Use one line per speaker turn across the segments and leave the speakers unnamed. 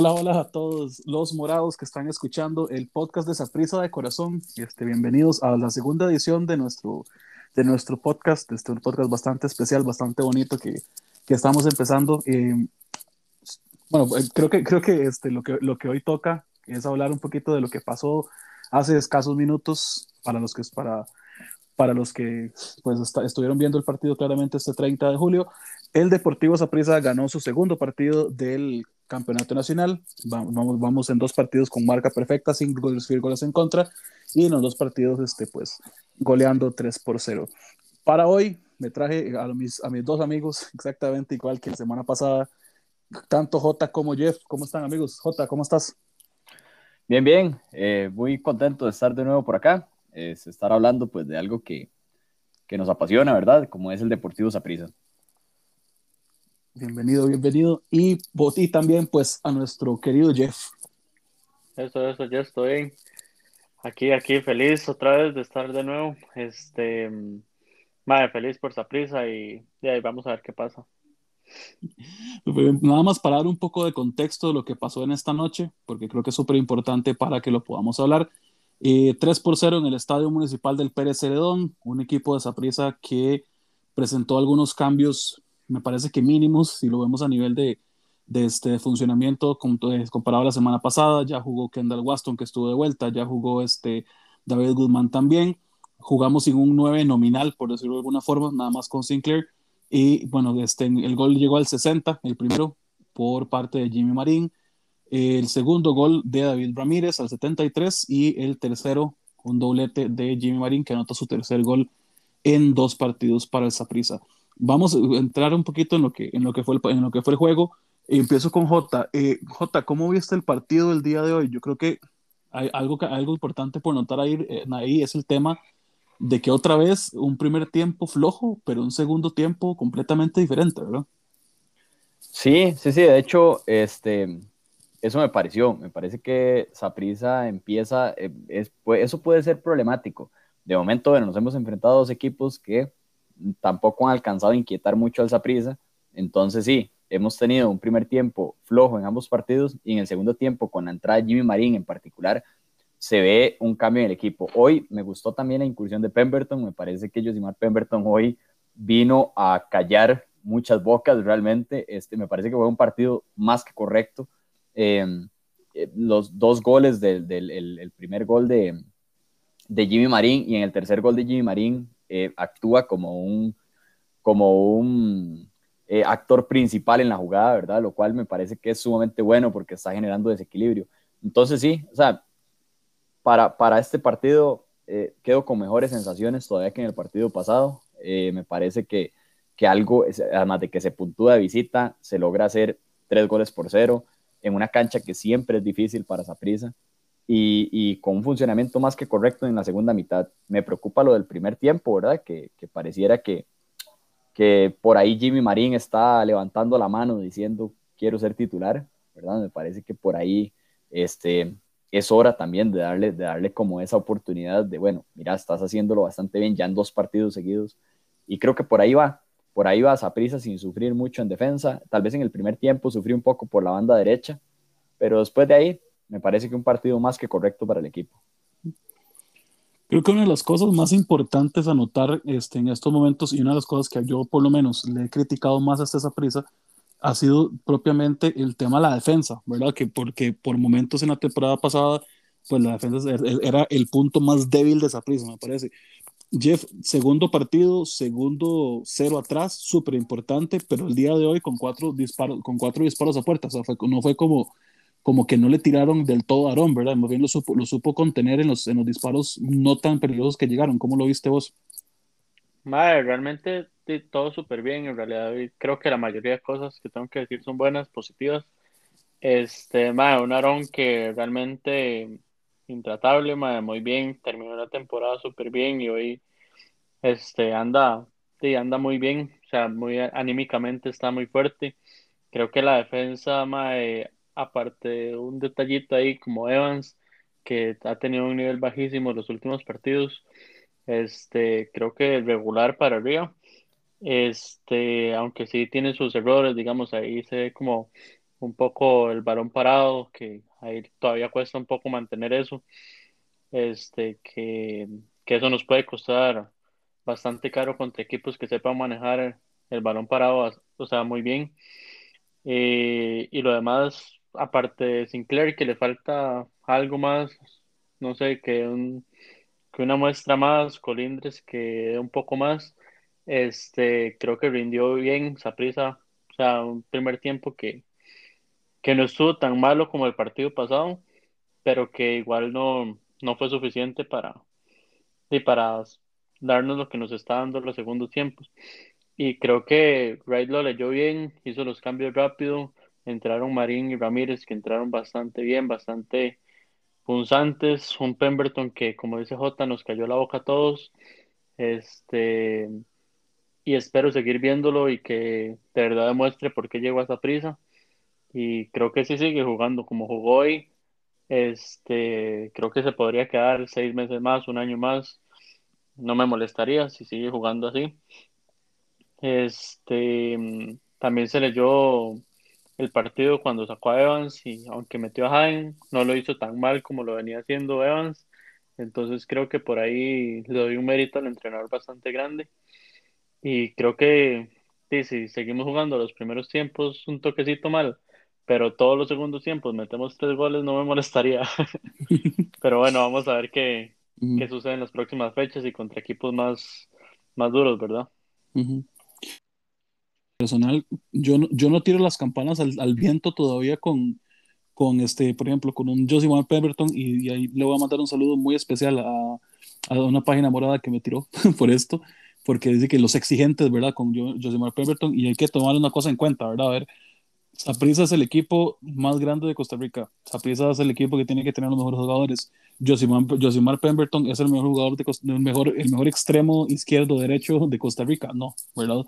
Hola, hola a todos los morados que están escuchando el podcast de Saprisa de Corazón. Este, bienvenidos a la segunda edición de nuestro, de nuestro podcast, este un podcast bastante especial, bastante bonito que, que estamos empezando. Eh, bueno, eh, creo que, creo que, este, lo, que lo que hoy toca es hablar un poquito de lo que pasó hace escasos minutos para los que, para, para los que pues, estuvieron viendo el partido claramente este 30 de julio. El Deportivo Saprissa ganó su segundo partido del campeonato nacional. Vamos, vamos en dos partidos con marca perfecta, sin goles, goles en contra, y en los dos partidos, este, pues, goleando 3 por 0. Para hoy me traje a mis, a mis dos amigos, exactamente igual que la semana pasada, tanto J como Jeff. ¿Cómo están, amigos? J, ¿cómo estás?
Bien, bien. Eh, muy contento de estar de nuevo por acá. Es estar hablando, pues, de algo que, que nos apasiona, ¿verdad? Como es el Deportivo Saprissa.
Bienvenido, bienvenido. Y, y también pues a nuestro querido Jeff.
Eso, eso, ya estoy aquí, aquí feliz otra vez de estar de nuevo. Este, madre, feliz por esa prisa y, y ahí vamos a ver qué pasa.
Nada más para dar un poco de contexto de lo que pasó en esta noche, porque creo que es súper importante para que lo podamos hablar. Eh, 3 por 0 en el Estadio Municipal del Pérez Ceredón, un equipo de Saprissa que presentó algunos cambios me parece que mínimos, si lo vemos a nivel de, este funcionamiento comparado a la semana pasada, ya jugó Kendall Waston que estuvo de vuelta, ya jugó este David Goodman también, jugamos sin un 9 nominal, por decirlo de alguna forma, nada más con Sinclair, y bueno, este, el gol llegó al 60, el primero por parte de Jimmy Marín, el segundo gol de David Ramírez al 73 y el tercero, un doblete de Jimmy Marín que anota su tercer gol en dos partidos para el Saprissa. Vamos a entrar un poquito en lo que, en lo que, fue, el, en lo que fue el juego. Empiezo con J. Eh, J, ¿cómo viste el partido del día de hoy? Yo creo que hay algo, algo importante por notar ahí, eh, es el tema de que otra vez un primer tiempo flojo, pero un segundo tiempo completamente diferente, ¿verdad?
Sí, sí, sí. De hecho, este, eso me pareció. Me parece que Saprisa empieza, eh, es, eso puede ser problemático. De momento, bueno, nos hemos enfrentado a dos equipos que tampoco han alcanzado a inquietar mucho al Saprissa. Entonces sí, hemos tenido un primer tiempo flojo en ambos partidos y en el segundo tiempo, con la entrada de Jimmy Marín en particular, se ve un cambio en el equipo. Hoy me gustó también la incursión de Pemberton, me parece que Josimar Pemberton hoy vino a callar muchas bocas realmente, este, me parece que fue un partido más que correcto. Em, eh, los dos goles del, el, primer gol de, de Jimmy Marín y en el tercer gol de Jimmy Marín eh, actúa como un, como un eh, actor principal en la jugada, ¿verdad? Lo cual me parece que es sumamente bueno porque está generando desequilibrio. Entonces sí, o sea, para, para este partido eh, quedo con mejores sensaciones todavía que en el partido pasado. me parece que, que algo, además de que se puntúa de visita, se logra hacer tres goles por cero en una cancha que siempre es difícil para esa y, con un funcionamiento más que correcto en la segunda mitad. Me preocupa lo del primer tiempo, ¿verdad? Que, pareciera que, que por ahí Jimmy Marín está levantando la mano diciendo quiero ser titular, ¿verdad? Me parece que por ahí este, es hora también de darle, de darle como esa oportunidad de, bueno, mira, estás haciéndolo bastante bien ya en dos partidos seguidos y creo que por ahí va, por ahí va a prisa sin sufrir mucho en defensa, tal vez en el primer tiempo sufrí un poco por la banda derecha, pero después de ahí me parece que un partido más que correcto para el equipo.
Creo que una de las cosas más importantes a notar este, en estos momentos y una de las cosas que yo por lo menos le he criticado más hasta esa prisa ha sido propiamente el tema de la defensa, ¿verdad? Que porque por momentos en la temporada pasada, pues la defensa era el punto más débil de esa prisa, me parece. Jeff, segundo partido, segundo cero atrás, súper importante, pero el día de hoy con cuatro disparos, con cuatro disparos a puerta, no fue como como que no le tiraron del todo a Aaron, ¿verdad? Más bien lo supo, contener en los, disparos no tan peligrosos que llegaron. ¿Cómo lo viste vos?
Madre, realmente todo súper bien. En realidad, creo que la mayoría de cosas que tengo que decir son buenas, positivas. Este, madre, un Aaron que realmente intratable, madre, muy bien. Terminó la temporada súper bien y hoy este, anda, sí, anda muy bien. O sea, muy anímicamente está muy fuerte. Creo que la defensa, madre, aparte un detallito ahí como Evans, que ha tenido un nivel bajísimo en los últimos partidos, este, creo que regular para arriba. Este, aunque sí tiene sus errores, digamos, ahí se ve como un poco el balón parado, que ahí todavía cuesta un poco mantener eso, este, que, que eso nos puede costar bastante caro contra equipos que sepan manejar el, balón parado, o sea, muy bien. Eh, y lo demás, aparte de Sinclair, que le falta algo más, no sé, que, un, que una muestra más, Colindres que un poco más, este, creo que rindió bien Saprisa, o sea, un primer tiempo que, que no estuvo tan malo como el partido pasado, pero que igual no, no fue suficiente para, y para darnos lo que nos está dando los segundos tiempos. Y creo que Wright lo leyó bien, hizo los cambios rápido, entraron Marín y Ramírez que entraron bastante bien, bastante punzantes, un Pemberton que como dice J nos cayó la boca a todos, este, y espero seguir viéndolo y que de verdad demuestre por qué llegó a esa prisa. Y creo que sí sigue jugando como jugó hoy. Este, creo que se podría quedar seis meses más, un año más. No me molestaría si sigue jugando así. Este, también se leyó el partido cuando sacó a Evans y aunque metió a Hagen, no lo hizo tan mal como lo venía haciendo Evans. Entonces creo que por ahí le doy un mérito al entrenador bastante grande. Y creo que sí, si seguimos jugando los primeros tiempos un toquecito mal, pero todos los segundos tiempos metemos tres goles, no me molestaría. pero bueno, vamos a ver qué, qué sucede en las próximas fechas y contra equipos más, más duros, ¿verdad?
Personal, yo no, yo no tiro las campanas al, al viento todavía con, con este, por ejemplo, con un Josimar Pemberton y, y, ahí le voy a mandar un saludo muy especial a, a una página morada que me tiró por esto porque dice que los exigentes, ¿verdad? Con Josimar Pemberton, y hay que tomar una cosa en cuenta, ¿verdad? A ver, Saprissa es el equipo más grande de Costa Rica. Saprissa es el equipo que tiene que tener los mejores jugadores. Josimar, Josimar Pemberton es el mejor jugador, de, el, mejor, el mejor extremo izquierdo derecho de Costa Rica. No, ¿verdad?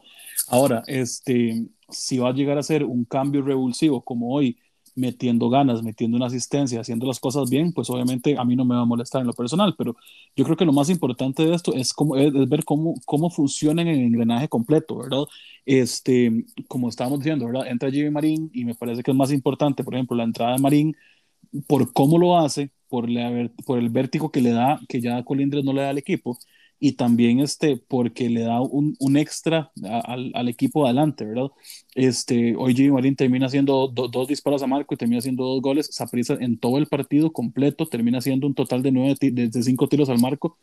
Ahora, este, si va a llegar a ser un cambio revulsivo como hoy, metiendo ganas, metiendo una asistencia, haciendo las cosas bien, pues obviamente a mí no me va a molestar en lo personal, pero yo creo que lo más importante de esto es, como, es, ver cómo, cómo funciona en el engranaje completo, ¿verdad? Este, como estábamos diciendo, ¿verdad? Entra Jimmy Marín y me parece que es más importante, por ejemplo, la entrada de Marín, por cómo lo hace, por, la, por el vértigo que le da, que ya Colindres no le da al equipo, y también este, porque le da un, un extra al, al, equipo adelante, ¿verdad? Este, hoy Jimmy Marín termina haciendo dos disparos a marco y termina haciendo dos goles. Saprissa en todo el partido completo termina haciendo un total de, nueve, de, cinco tiros al marco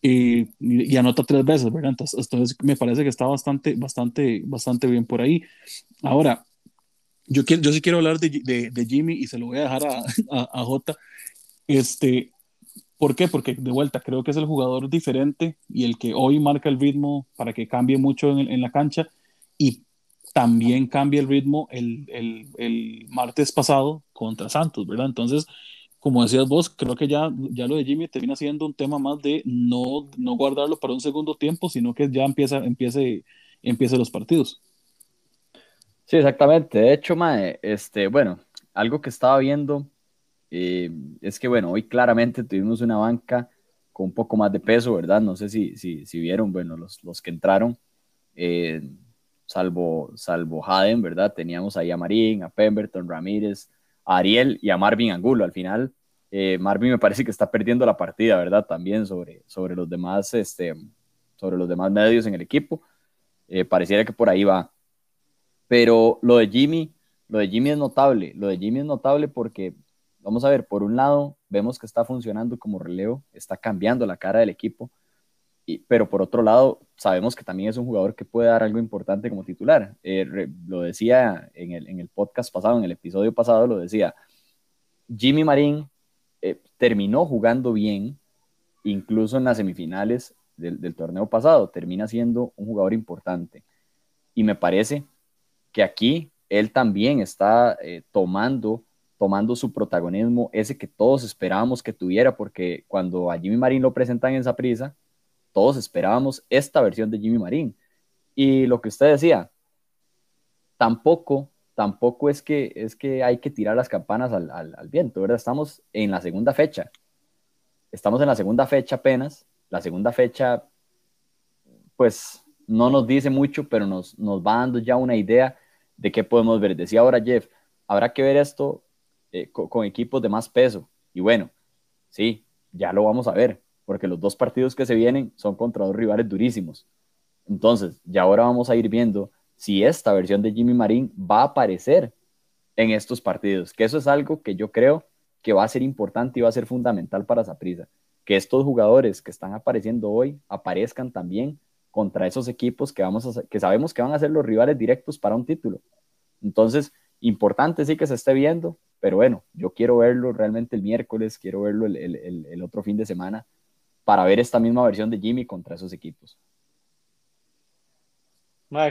y, y, anota tres veces, ¿verdad? Entonces, entonces, me parece que está bastante, bastante, bastante bien por ahí. Ahora, yo, quiero, yo sí quiero hablar de, de, de Jimmy y se lo voy a dejar a, a, a Jota. Este, ¿Por qué? Porque de vuelta creo que es el jugador diferente y el que hoy marca el ritmo para que cambie mucho en, la cancha y también cambia el ritmo el, el, el, martes pasado contra Santos, ¿verdad? Entonces, como decías vos, creo que ya, ya lo de Jimmy termina siendo un tema más de no, no guardarlo para un segundo tiempo, sino que ya empieza, empiece, empiece los partidos.
Sí, exactamente. De hecho, Mae, este, bueno, algo que estaba viendo eh, es que, bueno, hoy claramente tuvimos una banca con un poco más de peso, ¿verdad? No sé si, si, si vieron, bueno, los, los que entraron, eh, salvo, salvo Haden, ¿verdad? Teníamos ahí a Marín, a Pemberton, Ramírez, a Ariel y a Marvin Angulo. Al final, eh, Marvin me parece que está perdiendo la partida, ¿verdad? También sobre, sobre, los, demás, este, sobre los demás medios en el equipo. pareciera que por ahí va. Pero lo de Jimmy, lo de Jimmy es notable. Lo de Jimmy es notable porque vamos a ver, por un lado, vemos que está funcionando como relevo, está cambiando la cara del equipo, y, pero por otro lado, sabemos que también es un jugador que puede dar algo importante como titular. Eh, lo decía en el, en el, podcast pasado, en el episodio pasado, lo decía, Jimmy Marín eh, terminó jugando bien, incluso en las semifinales del, del, torneo pasado, termina siendo un jugador importante. Y me parece que aquí él también está eh, tomando tomando su protagonismo, ese que todos esperábamos que tuviera, porque cuando a Jimmy Marín lo presentan en esa prisa, todos esperábamos esta versión de Jimmy Marín. Y lo que usted decía, tampoco, tampoco es que, es que hay que tirar las campanas al, al, viento, ¿verdad? Estamos en la segunda fecha. Estamos en la segunda fecha apenas. La segunda fecha, pues, no nos dice mucho, pero nos, nos va dando ya una idea de qué podemos ver. Decía ahora Jeff, habrá que ver esto eh, con, equipos de más peso. Y bueno, sí, ya lo vamos a ver, porque los dos partidos que se vienen son contra dos rivales durísimos. Entonces, ya ahora vamos a ir viendo si esta versión de Jimmy Marín va a aparecer en estos partidos, que eso es algo que yo creo que va a ser importante y va a ser fundamental para Saprissa, que estos jugadores que están apareciendo hoy aparezcan también contra esos equipos que, vamos a, que sabemos que van a ser los rivales directos para un título. Entonces, importante sí que se esté viendo, pero bueno, yo quiero verlo realmente el miércoles, quiero verlo el, el, el otro fin de semana para ver esta misma versión de Jimmy contra esos equipos.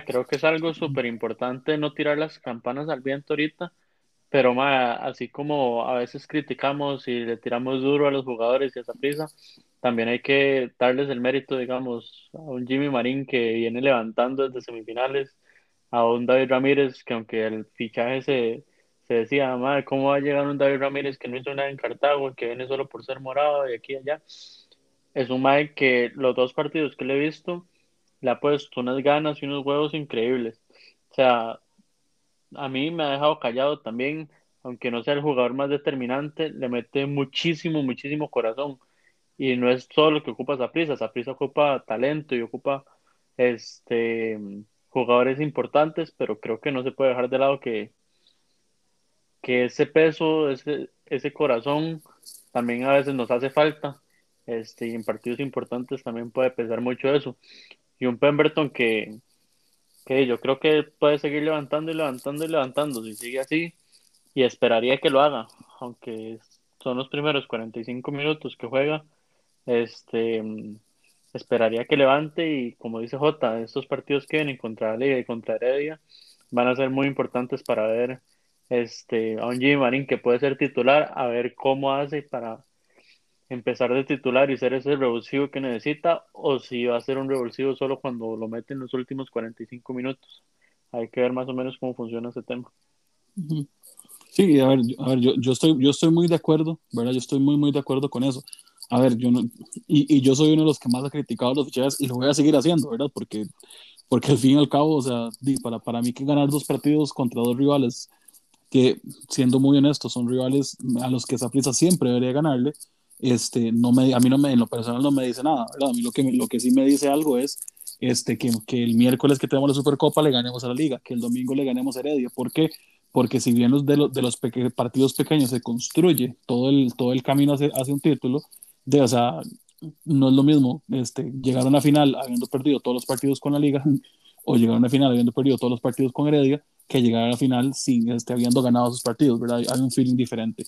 Creo que es algo súper importante no tirar las campanas al viento ahorita, pero así como a veces criticamos y le tiramos duro a los jugadores y a esa prisa, también hay que darles el mérito, digamos, a un Jimmy Marín que viene levantando desde semifinales, a un David Ramírez que aunque el fichaje se, decía, madre, ¿cómo va a llegar un David Ramírez que no hizo nada en Cartago, que viene solo por ser morado y aquí y allá? Es un Mike que los dos partidos que le he visto, le ha puesto unas ganas y unos huevos increíbles. O sea, a mí me ha dejado callado también, aunque no sea el jugador más determinante, le mete muchísimo, muchísimo corazón. Y no es solo lo que ocupa Saprisa, Saprisa ocupa talento y ocupa este jugadores importantes, pero creo que no se puede dejar de lado que, que ese peso, ese, ese corazón también a veces nos hace falta. Este, y en partidos importantes también puede pesar mucho eso y un Pemberton que, que yo creo que puede seguir levantando y levantando y levantando si sigue así y esperaría que lo haga, aunque son los primeros 45 minutos que juega, este esperaría que levante y como dice Jota, estos partidos que vienen contra la Liga y contra Heredia van a ser muy importantes para ver este a un Jimmy Marín que puede ser titular, a ver cómo hace para empezar de titular y ser ese revulsivo que necesita o si va a ser un revulsivo solo cuando lo mete en los últimos 45 minutos. Hay que ver más o menos cómo funciona ese tema.
Sí, a ver, a ver yo, yo, estoy, yo estoy muy de acuerdo, ¿verdad? Yo estoy muy, muy de acuerdo con eso. A ver, yo no, y, y yo soy uno de los que más ha criticado los fichajes y lo voy a seguir haciendo, ¿verdad? Porque, porque al fin y al cabo, o sea, para, para mí que ganar dos partidos contra dos rivales que, siendo muy honestos, son rivales a los que esa prisa siempre debería ganarle, este, no me, a mí no me, en lo personal no me dice nada. A mí lo que, lo que sí me dice algo es este, que, que el miércoles que tenemos la Supercopa le ganemos a la Liga, que el domingo le ganemos a Heredia. ¿Por qué? Porque si bien los de, los, de los partidos pequeños se construye todo el, todo el camino hacia, hacia un título, de, o sea, no es lo mismo este, llegar a una final habiendo perdido todos los partidos con la Liga o llegar a una final habiendo perdido todos los partidos con Heredia que llegar a la final sin este, habiendo ganado sus partidos, ¿verdad? Hay un feeling diferente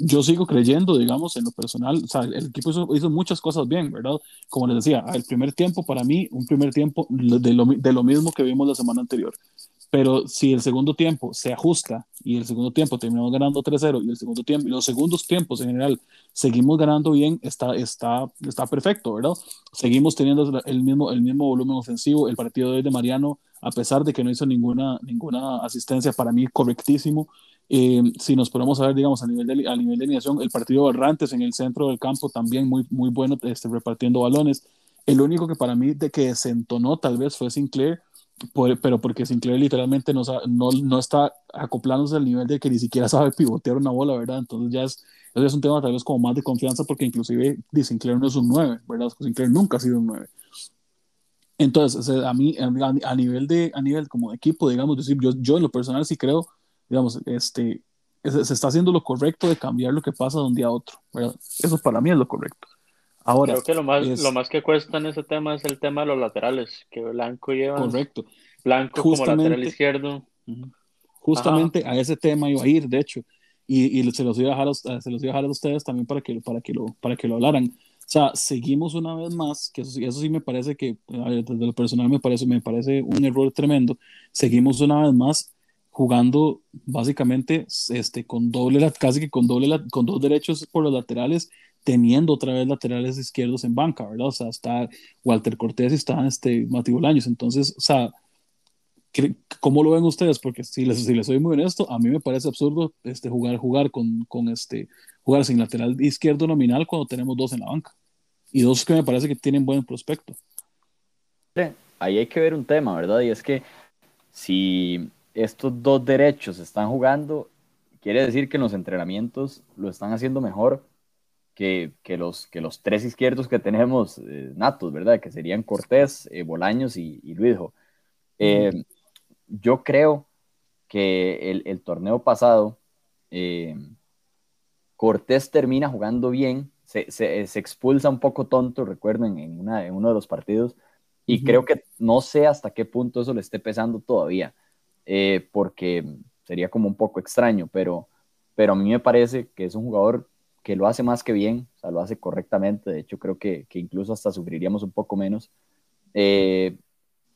yo sigo creyendo, digamos, en lo personal, o sea, el equipo hizo, muchas cosas bien, ¿verdad? Como les decía, el primer tiempo para mí, un primer tiempo de lo, de lo mismo que vimos la semana anterior. Pero si el segundo tiempo se ajusta y el segundo tiempo terminamos ganando 3-0 y el segundo tiempo los segundos tiempos en general seguimos ganando bien, está, está, está perfecto, ¿verdad? Seguimos teniendo el mismo, el mismo volumen ofensivo. El partido de Mariano, a pesar de que no hizo ninguna, ninguna asistencia, para mí correctísimo. Eh, si nos ponemos a ver, digamos, a nivel de, a nivel de alineación, el partido de Errantes en el centro del campo también muy, muy bueno, este, repartiendo balones. El único que para mí de que desentonó tal vez fue Sinclair, pero porque Sinclair literalmente no, no, no, está acoplándose al nivel de que ni siquiera sabe pivotear una bola, ¿verdad? Entonces ya es, es un tema tal vez como más de confianza porque inclusive Sinclair no es un 9, ¿verdad? Sinclair nunca ha sido un 9. Entonces, a mí, a, nivel de, a nivel como de equipo, digamos, decir, yo, yo en lo personal sí creo digamos, este, se, está haciendo lo correcto de cambiar lo que pasa de un día a otro. Eso para mí es lo correcto. Ahora,
Creo que lo más, lo más que cuesta en ese tema es el tema de los laterales, que Blanco lleva.
Correcto.
Blanco como lateral izquierdo.
Justamente a ese tema iba a ir, de hecho, y, y se, los iba a dejar a, se los iba a dejar a ustedes también para que, para, que lo, para que lo hablaran. O sea, seguimos una vez más, que eso, eso sí me parece que, desde lo personal me parece, me parece un error tremendo, seguimos una vez más jugando básicamente este, con doble, casi que con, doble, con dos derechos por los laterales, teniendo otra vez laterales izquierdos en banca, ¿verdad? O sea, está Walter Cortés y está este, Mati Bolaños. Entonces, o sea, ¿cómo lo ven ustedes? Porque si les, si les soy muy honesto, a mí me parece absurdo este, jugar, jugar, con, con este, jugar sin lateral izquierdo nominal cuando tenemos dos en la banca. Y dos que me parece que tienen buen prospecto.
Ahí hay que ver un tema, ¿verdad? Y es que si estos dos derechos están jugando, quiere decir que en los entrenamientos lo están haciendo mejor que, que los, que los tres izquierdos que tenemos eh, natos, ¿verdad? Que serían Cortés, eh, Bolaños y, y Luisjo. Eh, yo creo que el, el torneo pasado, Cortés termina jugando bien, se, se, se, expulsa un poco tonto, recuerden, en, una, en uno de los partidos, y creo que no sé hasta qué punto eso le esté pesando todavía, porque sería como un poco extraño, pero, pero a mí me parece que es un jugador que lo hace más que bien, o sea, lo hace correctamente, de hecho creo que, que incluso hasta sufriríamos un poco menos. Eh,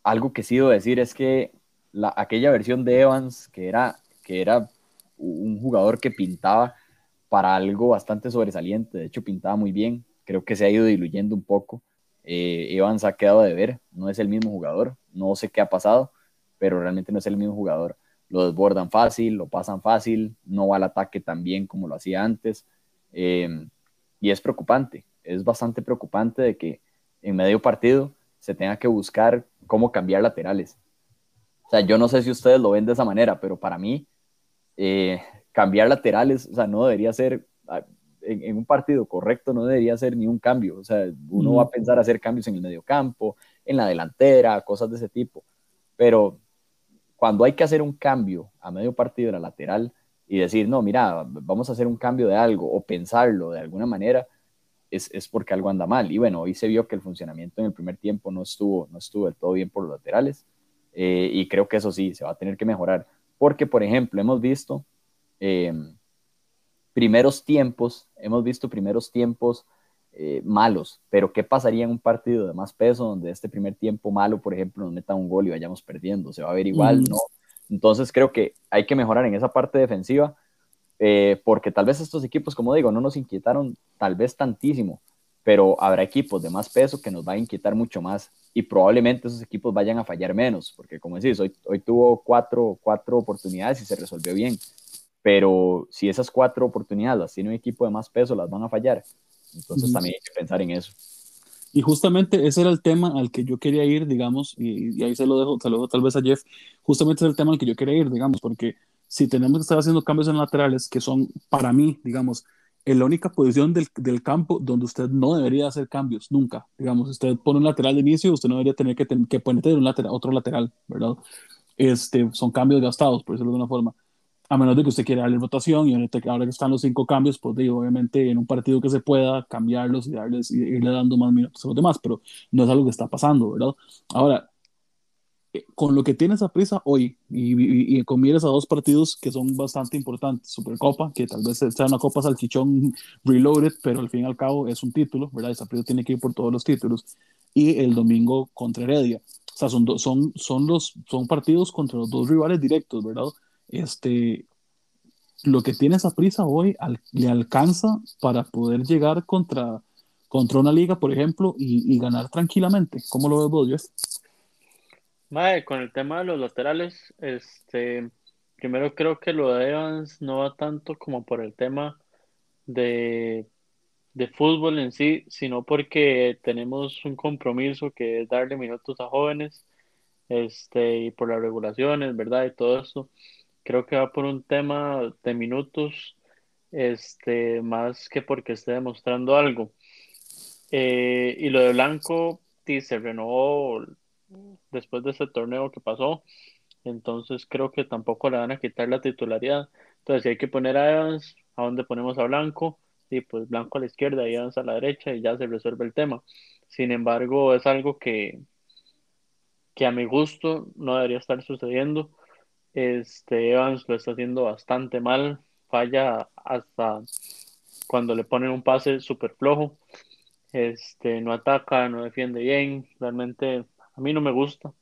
algo que sí debo decir es que la, aquella versión de Evans, que era, que era un jugador que pintaba para algo bastante sobresaliente, de hecho pintaba muy bien, creo que se ha ido diluyendo un poco. Eh, Evans ha quedado de ver, no es el mismo jugador, no sé qué ha pasado, pero realmente no es el mismo jugador lo desbordan fácil, lo pasan fácil, no va al ataque tan bien como lo hacía antes. Eh, y es preocupante, es bastante preocupante de que en medio partido se tenga que buscar cómo cambiar laterales. O sea, yo no sé si ustedes lo ven de esa manera, pero para mí, eh, cambiar laterales, o sea, no debería ser, ah, en, un partido correcto, no debería ser ni un cambio. O sea, uno va a pensar hacer cambios en el medio campo, en la delantera, cosas de ese tipo. Pero cuando hay que hacer un cambio a medio partido de la lateral y decir, no, mira, vamos a hacer un cambio de algo o pensarlo de alguna manera, es, es, porque algo anda mal. Y bueno, hoy se vio que el funcionamiento en el primer tiempo no estuvo, no estuvo del todo bien por los laterales eh, y creo que eso sí, se va a tener que mejorar. Porque, por ejemplo, hemos visto eh, primeros tiempos, hemos visto primeros tiempos eh, malos, pero ¿qué pasaría en un partido de más peso donde este primer tiempo malo, por ejemplo, nos meta un gol y vayamos perdiendo? ¿Se va a ver igual? No. Entonces creo que hay que mejorar en esa parte defensiva, eh, porque tal vez estos equipos, como digo, no nos inquietaron tal vez tantísimo, pero habrá equipos de más peso que nos va a inquietar mucho más y probablemente esos equipos vayan a fallar menos, porque como decís, hoy, hoy tuvo cuatro, cuatro oportunidades y se resolvió bien, pero si esas cuatro oportunidades las tiene un equipo de más peso, las van a fallar. Entonces también hay que pensar en eso.
Y justamente ese era el tema al que yo quería ir, digamos, y, ahí se lo, dejo, se lo dejo tal vez a Jeff, justamente es el tema al que yo quería ir, digamos, porque si tenemos que estar haciendo cambios en laterales, que son para mí, digamos, en la única posición del, del, campo donde usted no debería hacer cambios, nunca. Digamos, usted pone un lateral de inicio, usted no debería tener que, que poner un lateral, otro lateral, ¿verdad? Este, son cambios gastados, por decirlo de alguna forma a menos de que usted quiera darle rotación y ahora que están los cinco cambios, pues digo, obviamente en un partido que se pueda cambiarlos y darles y irle dando más minutos a los demás, pero no es algo que está pasando, ¿verdad? Ahora, con lo que tiene esa prisa hoy y, y, con miras a dos partidos que son bastante importantes, Supercopa, que tal vez sea una Copa Salchichón reloaded, pero al fin y al cabo es un título, ¿verdad? Esa prisa tiene que ir por todos los títulos, y el domingo contra Heredia. O sea, son, son, son, los, son partidos contra los dos rivales directos, ¿verdad? este, lo que tiene esa prisa hoy le alcanza para poder llegar contra, contra una liga, por ejemplo, y, ganar tranquilamente. ¿Cómo lo ves vos, Jeff?
con el tema de los laterales, este, primero creo que lo de Evans no va tanto como por el tema de, de fútbol en sí, sino porque tenemos un compromiso que es darle minutos a jóvenes, este, y por las regulaciones, ¿verdad? Y todo eso creo que va por un tema de minutos, este, más que porque esté demostrando algo. Eh, y lo de Blanco sí, se renovó después de ese torneo que pasó, entonces creo que tampoco le van a quitar la titularidad. Entonces, si hay que poner a Evans, ¿a dónde ponemos a Blanco? Y pues Blanco a la izquierda y Evans a la derecha y ya se resuelve el tema. Sin embargo, es algo que, que a mi gusto no debería estar sucediendo este, Evans lo está haciendo bastante mal, falla hasta cuando le ponen un pase súper flojo, este, no ataca, no defiende bien, realmente a mí no me gusta.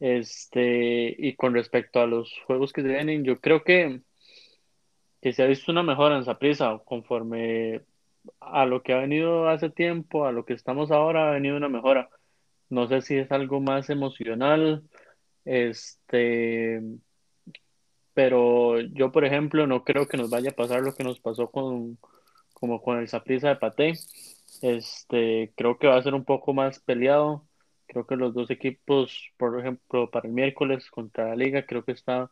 Este, y con respecto a los juegos que se vienen, yo creo que, que se ha visto una mejora en prisa conforme a lo que ha venido hace tiempo, a lo que estamos ahora, ha venido una mejora. No sé si es algo más emocional, este, pero yo, por ejemplo, no creo que nos vaya a pasar lo que nos pasó con, como con el Saprissa de Paté. Este, creo que va a ser un poco más peleado. Creo que los dos equipos, por ejemplo, para el miércoles contra la Liga, creo que está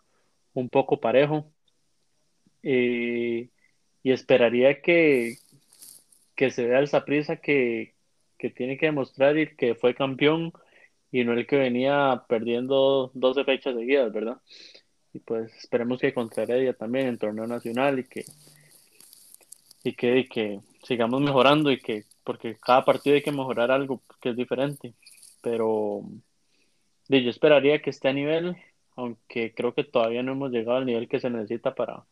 un poco parejo. y esperaría que, que se vea el Saprissa que, que tiene que demostrar y que fue campeón y no el que venía perdiendo 12 fechas seguidas, ¿verdad? Y pues esperemos que contra ella también en torneo nacional y que, y que, y que sigamos mejorando y que, porque cada partido hay que mejorar algo que es diferente. Pero yo esperaría que esté a nivel, aunque creo que todavía no hemos llegado al nivel que se necesita para,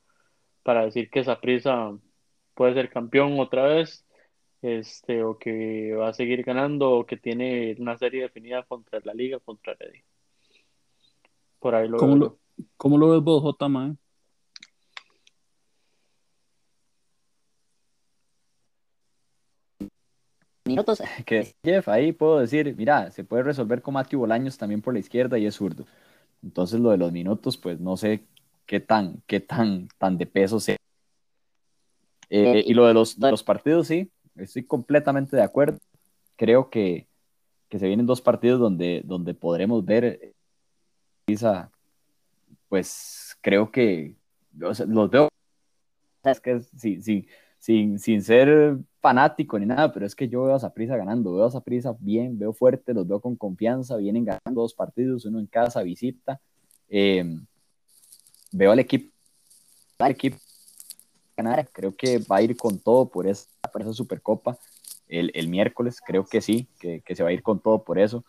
para decir que esa prisa puede ser campeón otra vez este, o que va a seguir ganando, o que tiene una serie definida contra la liga, contra Eddie. Por ahí lo
¿Cómo,
veo.
lo, ¿Cómo lo ves vos, J, man?
Minutos que Jeff, ahí puedo decir, mira, se puede resolver con Matthew Bolaños también por la izquierda y es zurdo. Entonces lo de los minutos, pues no sé qué tan, qué tan, tan de peso sea. Eh, y lo de los, de los partidos, sí, estoy completamente de acuerdo. Creo que, que se vienen dos partidos donde, donde podremos ver esa, pues creo que o sea, los veo es que sí, sí, sin, sin ser fanático ni nada, pero es que yo veo a Saprisa ganando, veo a Saprisa bien, veo fuerte, los veo con confianza, vienen ganando dos partidos, uno en casa, visita. Eh, veo al equipo, al equipo ganar, creo que va a ir con todo por esa, por esa Supercopa el, el miércoles, creo que sí, que, que, se va a ir con todo por eso.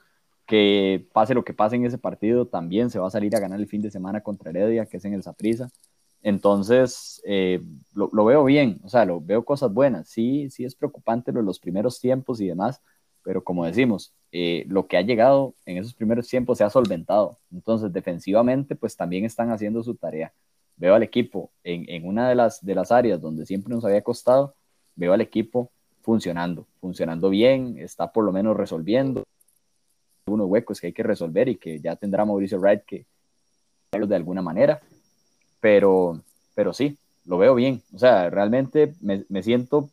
Que pase lo que pase en ese partido, también se va a salir a ganar el fin de semana contra Heredia, que es en el Saprisa. Entonces, eh, lo, veo bien, o sea, lo veo cosas buenas. Sí, sí es preocupante lo, los primeros tiempos y demás, pero como decimos, eh, lo que ha llegado en esos primeros tiempos se ha solventado. Entonces, defensivamente, pues también están haciendo su tarea. Veo al equipo en, en una de las, de las áreas donde siempre nos había costado, veo al equipo funcionando, funcionando bien, está por lo menos resolviendo unos huecos que hay que resolver y que ya tendrá Mauricio Wright que de alguna manera pero, pero sí, lo veo bien. O sea, realmente me, me siento,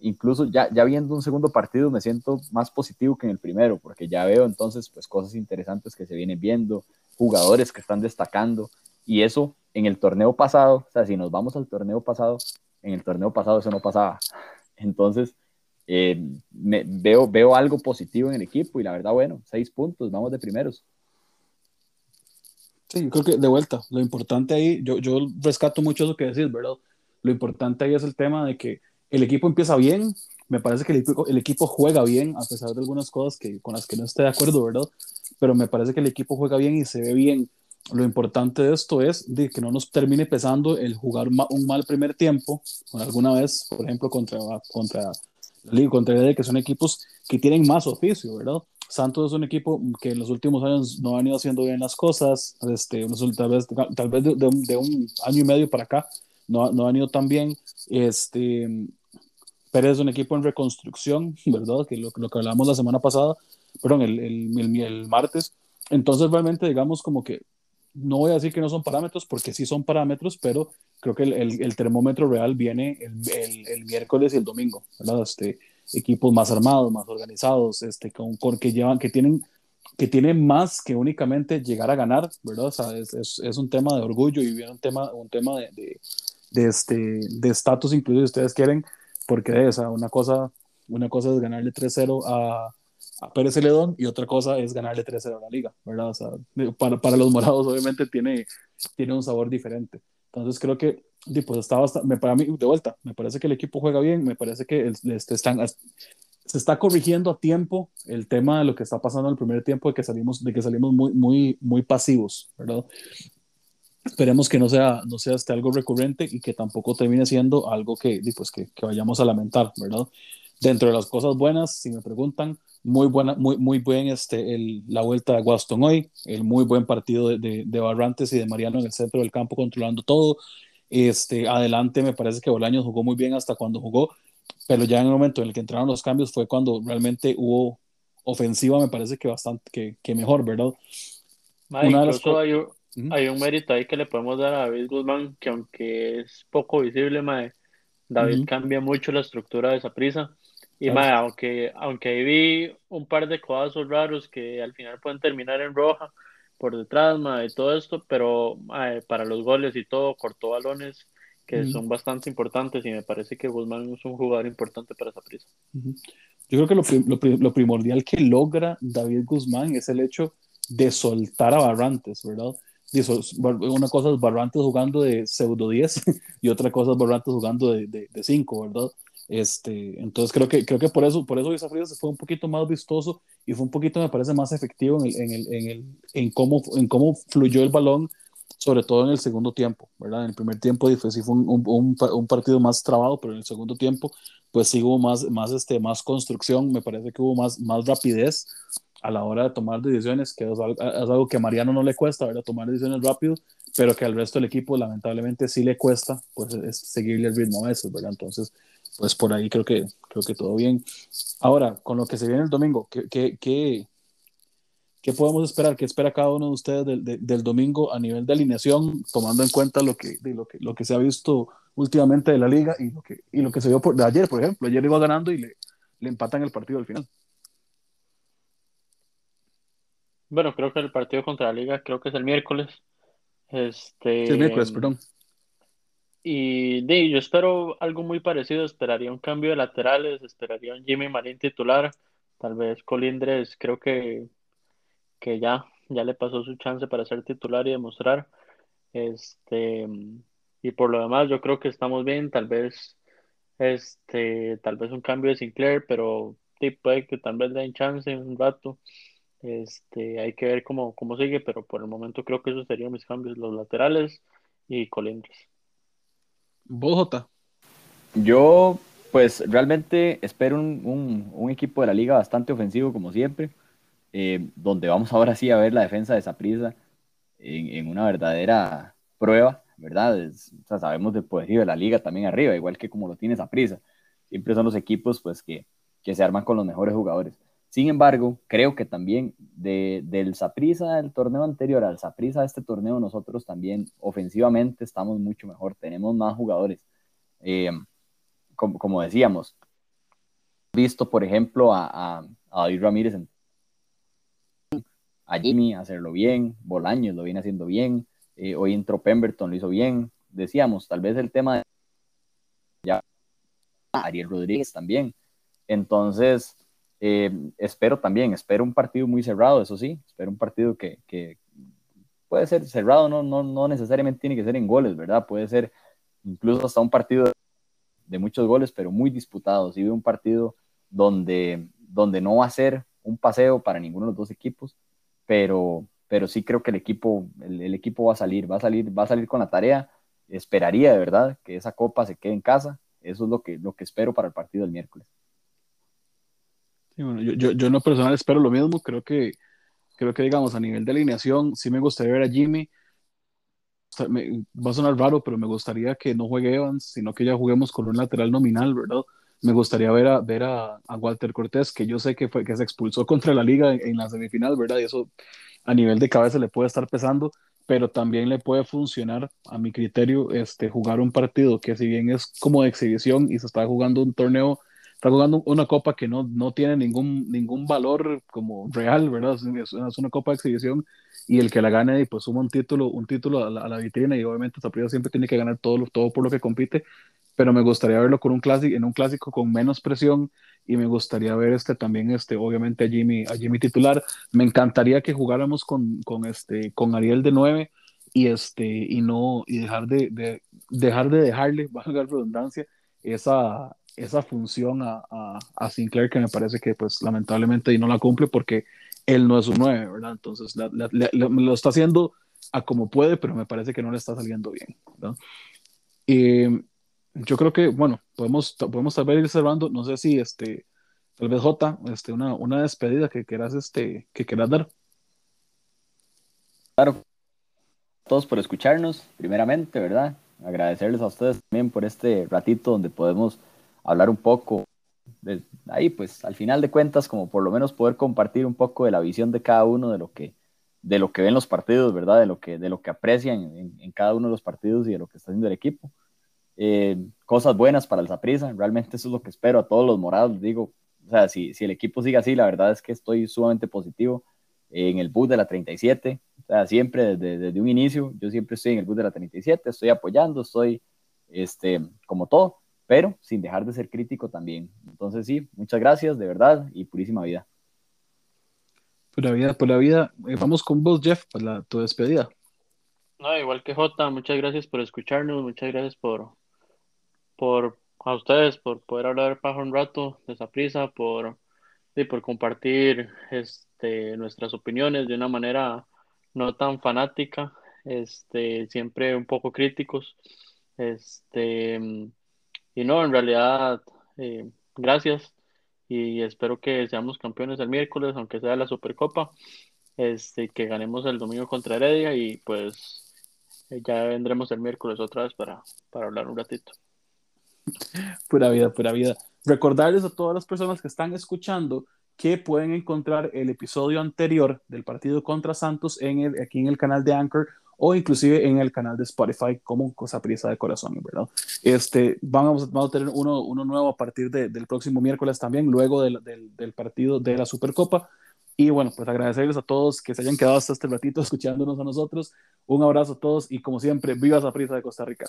incluso ya, ya viendo un segundo partido, me siento más positivo que en el primero, porque ya veo entonces pues cosas interesantes que se vienen viendo, jugadores que están destacando, y eso en el torneo pasado, o sea, si nos vamos al torneo pasado, en el torneo pasado eso no pasaba. Entonces, eh, veo, veo algo positivo en el equipo y la verdad, bueno, seis puntos, vamos de primeros.
Sí, yo creo que de vuelta, lo importante ahí, yo, yo rescato mucho eso que decís, ¿verdad? Lo importante ahí es el tema de que el equipo empieza bien, me parece que el equipo, el equipo juega bien, a pesar de algunas cosas que, con las que no estoy de acuerdo, ¿verdad? Pero me parece que el equipo juega bien y se ve bien. Lo importante de esto es de que no nos termine pesando el jugar un mal primer tiempo, alguna vez, por ejemplo, contra, contra la Liga, contra el que son equipos que tienen más oficio, ¿verdad? Santos es un equipo que en los últimos años no han ido haciendo bien las cosas, este, tal vez, tal vez de, de, de un año y medio para acá no, no han ido tan bien. Este, Pérez es un equipo en reconstrucción, ¿verdad? Que lo, lo que hablamos la semana pasada, perdón, el, el, el, el, martes. Entonces, realmente, digamos, como que no voy a decir que no son parámetros, porque sí son parámetros, pero creo que el termómetro real viene el, miércoles y el domingo, ¿verdad? Este, equipos más armados, más organizados, este, con, con, que llevan, que tienen, que tienen más que únicamente llegar a ganar, ¿verdad? O sea, es, es, es un tema de orgullo y un tema, un tema de, de, de este, de estatus, incluso si ustedes quieren, porque o sea, una cosa, una cosa es ganarle 3-0 a, a Pérez Celedón y otra cosa es ganarle 3-0 a la liga, ¿verdad? O sea, para, para los morados obviamente tiene, tiene un sabor diferente. Entonces creo que pues está bastante, para mí, de vuelta, me parece que el equipo juega bien, me parece que el, este, están, se está corrigiendo a tiempo el tema de lo que está pasando en el primer tiempo, de que salimos, de que salimos muy, muy, muy pasivos, ¿verdad? Esperemos que no sea, no sea este algo recurrente y que tampoco termine siendo algo que, pues, que, que vayamos a lamentar, ¿verdad? Dentro de las cosas buenas, si me preguntan, muy buena, muy, muy buen este, el, la vuelta de Waston hoy, el muy buen partido de, de, de, Barrantes y de Mariano en el centro del campo controlando todo. Este, adelante me parece que Bolaños jugó muy bien hasta cuando jugó, pero ya en el momento en el que entraron los cambios fue cuando realmente hubo ofensiva, me parece que bastante, que, que mejor, ¿verdad?
Ma, Una incluso hay, un, hay un mérito ahí que le podemos dar a David Guzmán, que aunque es poco visible, ma, David uh -huh. cambia mucho la estructura de esa prisa. Y claro. ma, aunque, aunque ahí vi un par de codazos raros que al final pueden terminar en roja por detrás ma, y todo esto, pero para los goles y todo, cortó balones que son bastante importantes y me parece que Guzmán es un jugador importante para esa prisa.
Yo creo que lo, lo, lo, primordial que logra David Guzmán es el hecho de soltar a Barrantes, ¿verdad? Una cosa es Barrantes jugando de pseudo 10 y otra cosa es Barrantes jugando de 5, ¿verdad? Este, entonces creo que, creo que por eso, por eso se fue un poquito más vistoso y fue un poquito, me parece, más efectivo en, el, en, el, en, el, en, cómo, en cómo fluyó el balón, sobre todo en el segundo tiempo, ¿verdad? En el primer tiempo sí fue un, un, un, partido más trabado, pero en el segundo tiempo, pues sí hubo más, más, este, más construcción, me parece que hubo más, más rapidez a la hora de tomar decisiones, que es algo, que a Mariano no le cuesta, ¿verdad? Tomar decisiones rápido, pero que al resto del equipo lamentablemente sí le cuesta, pues es seguirle el ritmo a veces, ¿verdad? Entonces, pues por ahí creo que, creo que todo bien. Ahora, con lo que se viene el domingo, ¿qué, qué, qué, qué podemos esperar? ¿Qué espera cada uno de ustedes del, del, domingo a nivel de alineación, tomando en cuenta lo que, de lo que, lo que se ha visto últimamente de la liga y lo que, y lo que se vio por, de ayer, por ejemplo? Ayer iba ganando y le, le empatan el partido al final.
Bueno, creo que el partido contra la liga creo que es el miércoles. Este,
sí, el miércoles, perdón.
Y yo espero algo muy parecido, esperaría un cambio de laterales, esperaría un Jimmy Marín titular, tal vez Colindres creo que, que ya, ya le pasó su chance para ser titular y demostrar. Este, y por lo demás yo creo que estamos bien, tal vez este, tal vez un cambio de Sinclair, pero sí, puede que tal vez den chance un rato. Este, hay que ver cómo, cómo sigue, pero por el momento creo que esos serían mis cambios, los laterales y Colindres.
Bogotá.
Yo, pues realmente espero un, equipo de la liga bastante ofensivo, como siempre, eh, donde vamos ahora sí a ver la defensa de Saprisa en, en, una verdadera prueba, ¿verdad? o sea, sabemos del poderío de la liga también arriba, igual que como lo tiene Saprisa. Siempre son los equipos pues que se arman con los mejores jugadores. Sin embargo, creo que también de, del Saprisa del torneo anterior al Saprisa de este torneo, nosotros también ofensivamente estamos mucho mejor, tenemos más jugadores. Eh, como, decíamos, visto por ejemplo a, David Ramírez, a Jimmy hacerlo bien, Bolaños lo viene haciendo bien, eh, hoy entró Pemberton, lo hizo bien. Decíamos, tal vez el tema de ya Ariel Rodríguez también. Entonces, eh, espero también, espero un partido muy cerrado, eso sí, espero un partido que, que puede ser cerrado, no, no, no, necesariamente tiene que ser en goles, ¿verdad? Puede ser incluso hasta un partido de muchos goles, pero muy disputado. Sí, un partido donde, donde no va a ser un paseo para ninguno de los dos equipos, pero, pero sí creo que el equipo, el, el equipo va a salir, va a salir, va a salir con la tarea. Esperaría de verdad que esa copa se quede en casa. Eso es lo que, lo que espero para el partido del miércoles
yo, yo, yo, en lo personal espero lo mismo. Creo que, creo que, digamos, a nivel de alineación, sí me gustaría ver a Jimmy. va a sonar raro, pero me gustaría que no juegue Evans, sino que ya juguemos con un lateral nominal, ¿verdad? Me gustaría ver a, ver a, Walter Cortés, que yo sé que, fue, que se expulsó contra la liga en, la semifinal, ¿verdad? Y eso a nivel de cabeza le puede estar pesando, pero también le puede funcionar, a mi criterio, este, jugar un partido que si bien es como de exhibición y se está jugando un torneo está jugando una copa que no, no tiene ningún, ningún valor como real, ¿verdad? Es, una copa de exhibición y el que la gane pues suma un título, un título a la, vitrina y obviamente Zapriza siempre tiene que ganar todo, todo por lo que compite, pero me gustaría verlo con un clásico, en un clásico con menos presión y me gustaría ver este también este obviamente a Jimmy a Jimmy titular me encantaría que jugáramos con, con este con Ariel de 9 y este y no y dejar de, de dejar de dejarle valga la redundancia esa esa función a, a, Sinclair que me parece que pues lamentablemente y no la cumple porque él no es un 9, ¿verdad? Entonces lo está haciendo a como puede, pero me parece que no le está saliendo bien, ¿verdad? Y yo creo que, bueno, podemos, podemos tal vez ir cerrando, no sé si este, tal vez J, este, una, una despedida que quieras, este, que quieras dar.
Claro, todos por escucharnos, primeramente, ¿verdad? Agradecerles a ustedes también por este ratito donde podemos hablar un poco de ahí, pues al final de cuentas, como por lo menos poder compartir un poco de la visión de cada uno de lo que, de lo que ven los partidos, ¿verdad? De lo que, de lo que aprecian en, cada uno de los partidos y de lo que está haciendo el equipo. Eh, cosas buenas para el Zaprisa, realmente eso es lo que espero a todos los morados, digo, o sea, si, si el equipo sigue así, la verdad es que estoy sumamente positivo en el bus de la 37, o sea, siempre desde, desde un inicio, yo siempre estoy en el bus de la 37, estoy apoyando, estoy este, como todo, pero sin dejar de ser crítico también. Entonces sí, muchas gracias, de verdad, y purísima vida.
Pura vida, pura vida. Eh, vamos con vos, Jeff, para tu despedida.
No, igual que Jota, muchas gracias por escucharnos, muchas gracias por, por a ustedes por poder hablar para un rato de esa prisa, por, y por compartir este, nuestras opiniones de una manera no tan fanática, este, siempre un poco críticos. Este, y no, en realidad, eh, gracias y espero que seamos campeones el miércoles, aunque sea la Supercopa, este, que ganemos el domingo contra Heredia y pues ya vendremos el miércoles otra vez para, para hablar un ratito.
Pura vida, pura vida. Recordarles a todas las personas que están escuchando que pueden encontrar el episodio anterior del partido contra Santos en el, aquí en el canal de Anchor o inclusive en el canal de Spotify como Cosa Prisa de Corazón, ¿verdad? Este, vamos, vamos a tener uno, uno nuevo a partir del próximo miércoles también, luego del, del, del, partido de la Supercopa. Y bueno, pues agradecerles a todos que se hayan quedado hasta este ratito escuchándonos a nosotros. Un abrazo a todos y como siempre, viva esa prisa de Costa Rica.